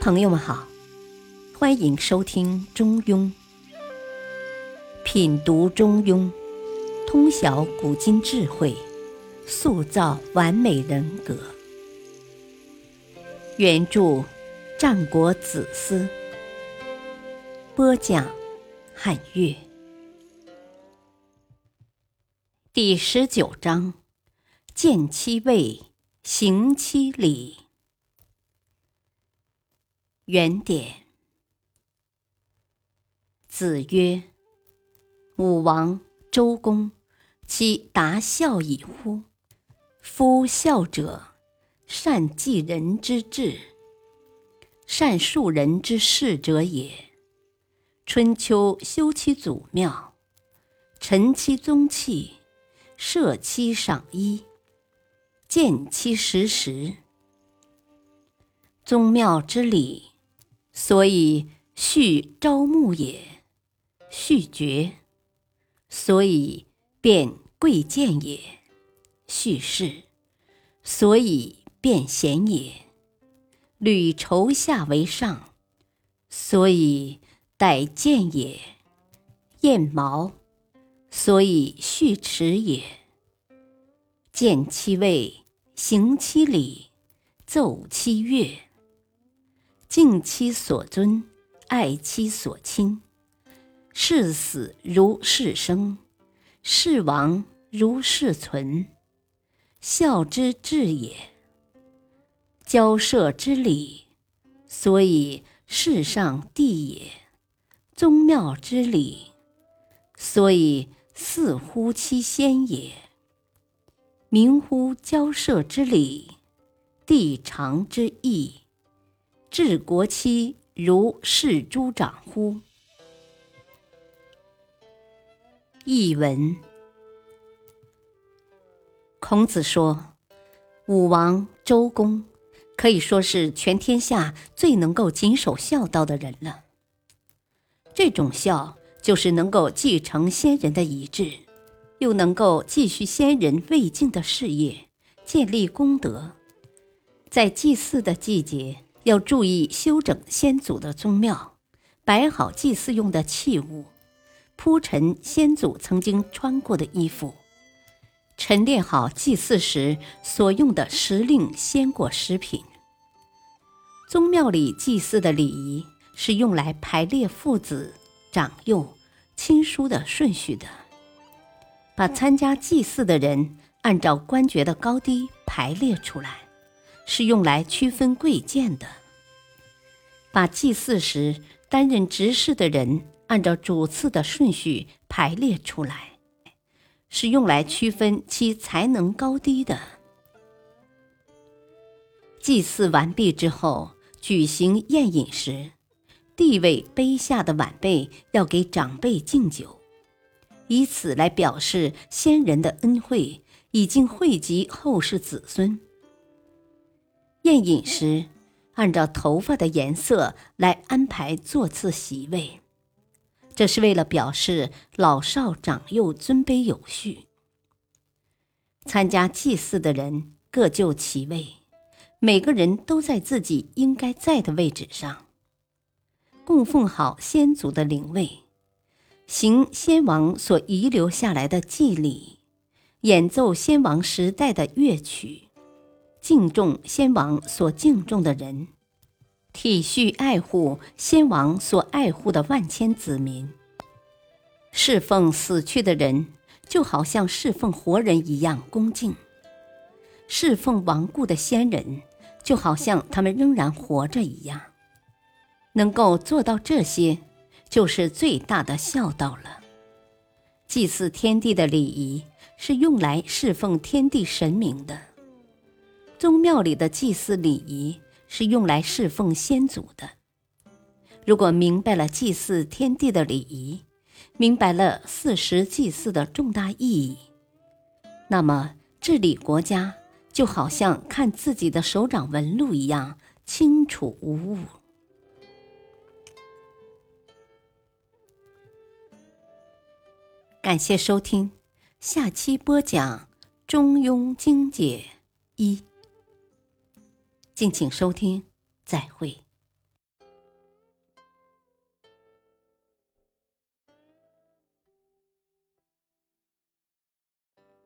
朋友们好，欢迎收听《中庸》，品读《中庸》，通晓古今智慧，塑造完美人格。原著：战国子思，播讲：汉乐。第十九章：见其位，行其礼。原点。子曰：“武王、周公，其达孝矣乎？夫孝者，善继人之志，善述人之事者也。春秋修其祖庙，陈其宗器，设其赏衣，见其实时。宗庙之礼。”所以序朝暮也，序爵；所以变贵贱也，序士；所以变贤也，履筹下为上；所以待见也，燕毛；所以序齿也。见其位，行其礼，奏其乐。敬其所尊，爱其所亲，视死如视生，视亡如视存，孝之至也。交涉之礼，所以世上帝也；宗庙之礼，所以祀乎其先也。明乎交涉之礼，地常之义。治国期如视诸长乎？译文：孔子说，武王、周公可以说是全天下最能够谨守孝道的人了。这种孝，就是能够继承先人的遗志，又能够继续先人未尽的事业，建立功德，在祭祀的季节。要注意修整先祖的宗庙，摆好祭祀用的器物，铺陈先祖曾经穿过的衣服，陈列好祭祀时所用的时令鲜果食品。宗庙里祭祀的礼仪是用来排列父子、长幼、亲疏的顺序的，把参加祭祀的人按照官爵的高低排列出来。是用来区分贵贱的。把祭祀时担任执事的人按照主次的顺序排列出来，是用来区分其才能高低的。祭祀完毕之后，举行宴饮时，地位卑下的晚辈要给长辈敬酒，以此来表示先人的恩惠已经惠及后世子孙。宴饮时，按照头发的颜色来安排座次席位，这是为了表示老少长幼尊卑有序。参加祭祀的人各就其位，每个人都在自己应该在的位置上，供奉好先祖的灵位，行先王所遗留下来的祭礼，演奏先王时代的乐曲。敬重先王所敬重的人，体恤爱护先王所爱护的万千子民，侍奉死去的人，就好像侍奉活人一样恭敬；侍奉亡故的先人，就好像他们仍然活着一样。能够做到这些，就是最大的孝道了。祭祀天地的礼仪，是用来侍奉天地神明的。宗庙里的祭祀礼仪是用来侍奉先祖的。如果明白了祭祀天地的礼仪，明白了四时祭祀的重大意义，那么治理国家就好像看自己的手掌纹路一样清楚无误。感谢收听，下期播讲《中庸精解一》。敬请收听，再会。